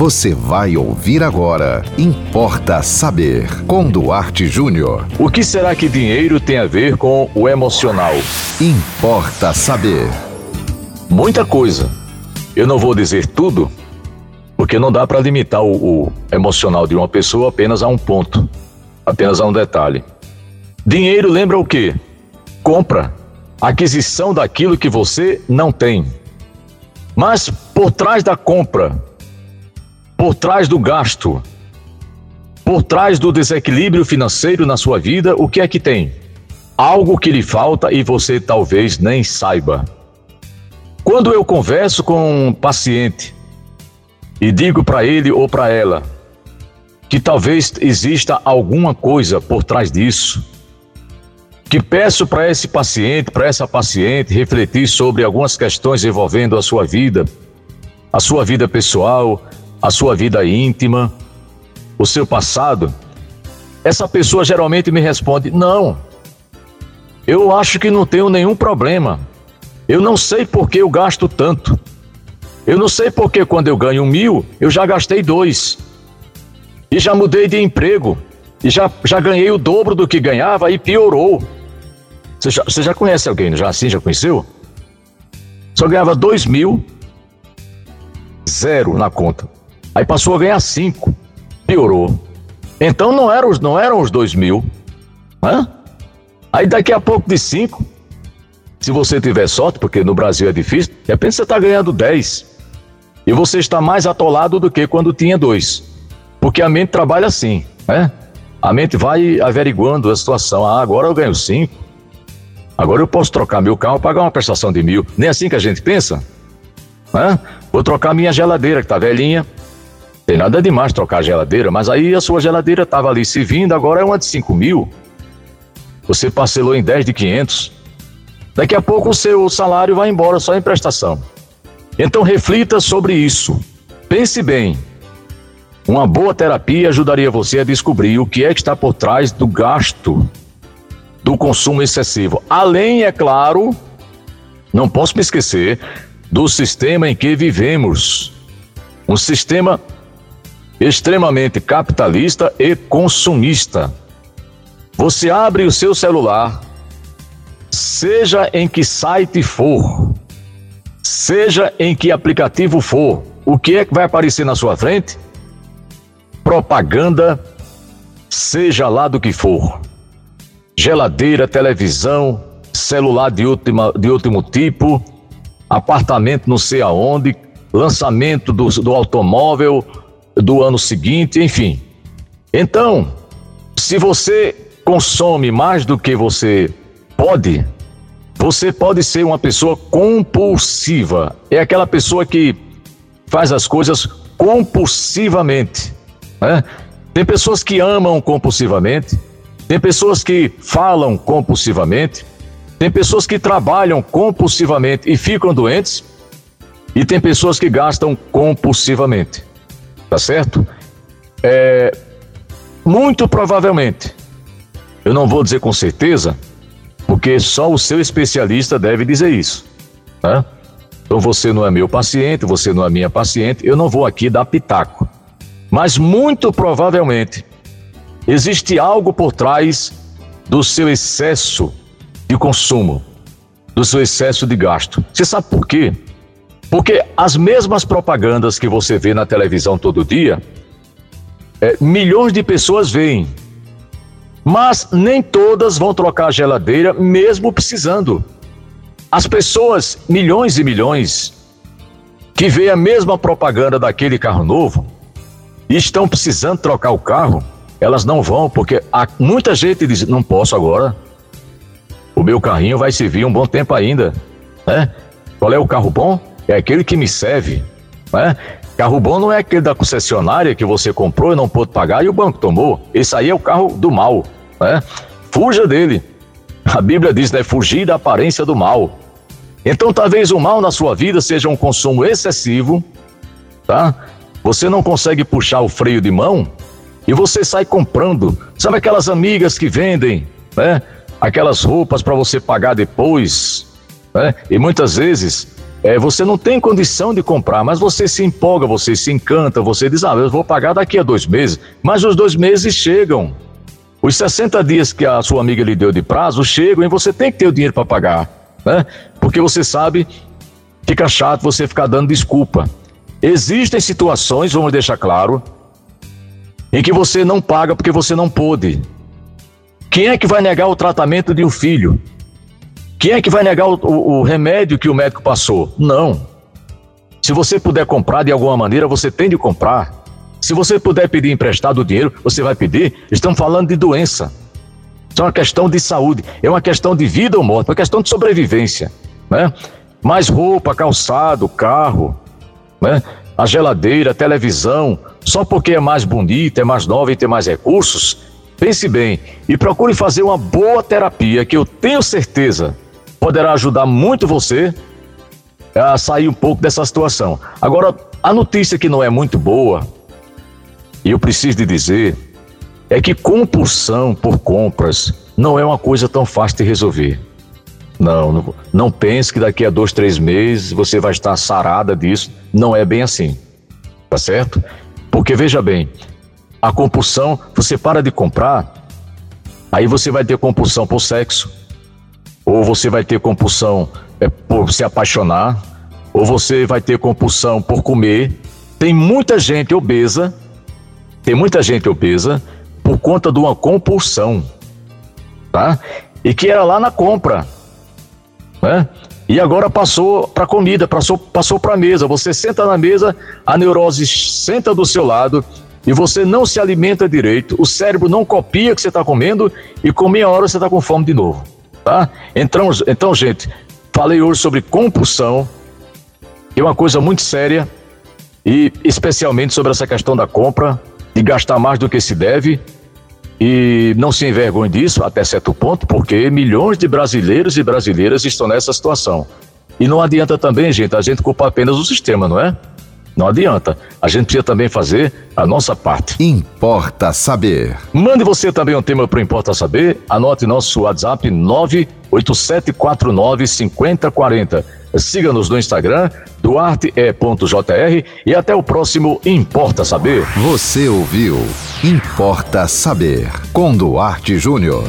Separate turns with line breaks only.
Você vai ouvir agora. Importa saber. Com Duarte Júnior.
O que será que dinheiro tem a ver com o emocional?
Importa saber.
Muita coisa. Eu não vou dizer tudo, porque não dá para limitar o, o emocional de uma pessoa apenas a um ponto, apenas a um detalhe. Dinheiro lembra o quê? Compra, aquisição daquilo que você não tem. Mas por trás da compra, por trás do gasto, por trás do desequilíbrio financeiro na sua vida, o que é que tem? Algo que lhe falta e você talvez nem saiba. Quando eu converso com um paciente e digo para ele ou para ela que talvez exista alguma coisa por trás disso, que peço para esse paciente, para essa paciente refletir sobre algumas questões envolvendo a sua vida, a sua vida pessoal, a sua vida íntima, o seu passado, essa pessoa geralmente me responde: Não, eu acho que não tenho nenhum problema. Eu não sei por que eu gasto tanto. Eu não sei por que quando eu ganho mil, eu já gastei dois. E já mudei de emprego. E já, já ganhei o dobro do que ganhava e piorou. Você já, você já conhece alguém já assim? Já conheceu? Só ganhava dois mil, zero na conta. Aí passou a ganhar cinco, piorou. Então não eram, não eram os dois mil. Hã? Aí daqui a pouco de cinco, se você tiver sorte, porque no Brasil é difícil, de repente você está ganhando dez. E você está mais atolado do que quando tinha dois. Porque a mente trabalha assim, né? A mente vai averiguando a situação. Ah, agora eu ganho cinco. Agora eu posso trocar meu carro, pagar uma prestação de mil. Nem assim que a gente pensa. Né? Vou trocar minha geladeira, que está velhinha, tem nada demais trocar a geladeira, mas aí a sua geladeira estava ali se vindo, agora é uma de 5 mil. Você parcelou em 10 de 500. Daqui a pouco o seu salário vai embora só em prestação. Então reflita sobre isso. Pense bem. Uma boa terapia ajudaria você a descobrir o que é que está por trás do gasto, do consumo excessivo. Além, é claro, não posso me esquecer do sistema em que vivemos. Um sistema extremamente capitalista e consumista. Você abre o seu celular, seja em que site for, seja em que aplicativo for, o que é que vai aparecer na sua frente? Propaganda, seja lá do que for. Geladeira, televisão, celular de, última, de último tipo, apartamento não sei aonde, lançamento do, do automóvel, do ano seguinte, enfim. Então, se você consome mais do que você pode, você pode ser uma pessoa compulsiva. É aquela pessoa que faz as coisas compulsivamente. Né? Tem pessoas que amam compulsivamente, tem pessoas que falam compulsivamente, tem pessoas que trabalham compulsivamente e ficam doentes, e tem pessoas que gastam compulsivamente tá certo? É, muito provavelmente, eu não vou dizer com certeza, porque só o seu especialista deve dizer isso, né? Então você não é meu paciente, você não é minha paciente, eu não vou aqui dar pitaco. Mas muito provavelmente existe algo por trás do seu excesso de consumo, do seu excesso de gasto. Você sabe por quê? Porque as mesmas propagandas que você vê na televisão todo dia, é, milhões de pessoas veem. Mas nem todas vão trocar a geladeira, mesmo precisando. As pessoas, milhões e milhões, que veem a mesma propaganda daquele carro novo e estão precisando trocar o carro, elas não vão, porque há muita gente diz: não posso agora. O meu carrinho vai servir um bom tempo ainda. Né? Qual é o carro bom? É aquele que me serve. Né? Carro bom não é aquele da concessionária que você comprou e não pôde pagar e o banco tomou. Esse aí é o carro do mal. Né? Fuja dele. A Bíblia diz, né? Fugir da aparência do mal. Então, talvez o mal na sua vida seja um consumo excessivo, tá? Você não consegue puxar o freio de mão e você sai comprando. Sabe aquelas amigas que vendem, né? Aquelas roupas para você pagar depois, né? E muitas vezes é, você não tem condição de comprar, mas você se empolga, você se encanta, você diz, ah, eu vou pagar daqui a dois meses. Mas os dois meses chegam. Os 60 dias que a sua amiga lhe deu de prazo chegam e você tem que ter o dinheiro para pagar, né? Porque você sabe, fica chato você ficar dando desculpa. Existem situações, vamos deixar claro, em que você não paga porque você não pôde. Quem é que vai negar o tratamento de um filho? Quem é que vai negar o, o, o remédio que o médico passou? Não. Se você puder comprar de alguma maneira, você tem de comprar. Se você puder pedir emprestado o dinheiro, você vai pedir. Estamos falando de doença. Isso é uma questão de saúde, é uma questão de vida ou morte, é uma questão de sobrevivência. Né? Mais roupa, calçado, carro, né? a geladeira, a televisão, só porque é mais bonita, é mais nova e tem mais recursos, pense bem e procure fazer uma boa terapia que eu tenho certeza poderá ajudar muito você a sair um pouco dessa situação. Agora, a notícia que não é muito boa, e eu preciso de dizer, é que compulsão por compras não é uma coisa tão fácil de resolver. Não, não, não pense que daqui a dois, três meses você vai estar sarada disso. Não é bem assim. Tá certo? Porque veja bem, a compulsão, você para de comprar, aí você vai ter compulsão por sexo, ou você vai ter compulsão é, por se apaixonar, ou você vai ter compulsão por comer. Tem muita gente obesa, tem muita gente obesa por conta de uma compulsão, tá? E que era lá na compra, né? E agora passou para comida, passou, passou para mesa. Você senta na mesa, a neurose senta do seu lado e você não se alimenta direito. O cérebro não copia o que você está comendo e com meia hora você está com fome de novo tá? Então, então, gente, falei hoje sobre compulsão, que é uma coisa muito séria, e especialmente sobre essa questão da compra, de gastar mais do que se deve, e não se envergonhe disso até certo ponto, porque milhões de brasileiros e brasileiras estão nessa situação. E não adianta também, gente, a gente culpar apenas o sistema, não é? Não adianta. A gente precisa também fazer a nossa parte.
Importa saber.
Mande você também um tema para o Importa Saber. Anote nosso WhatsApp 98749 5040. Siga-nos no Instagram, duarte.jr e até o próximo Importa Saber.
Você ouviu Importa Saber com Duarte Júnior.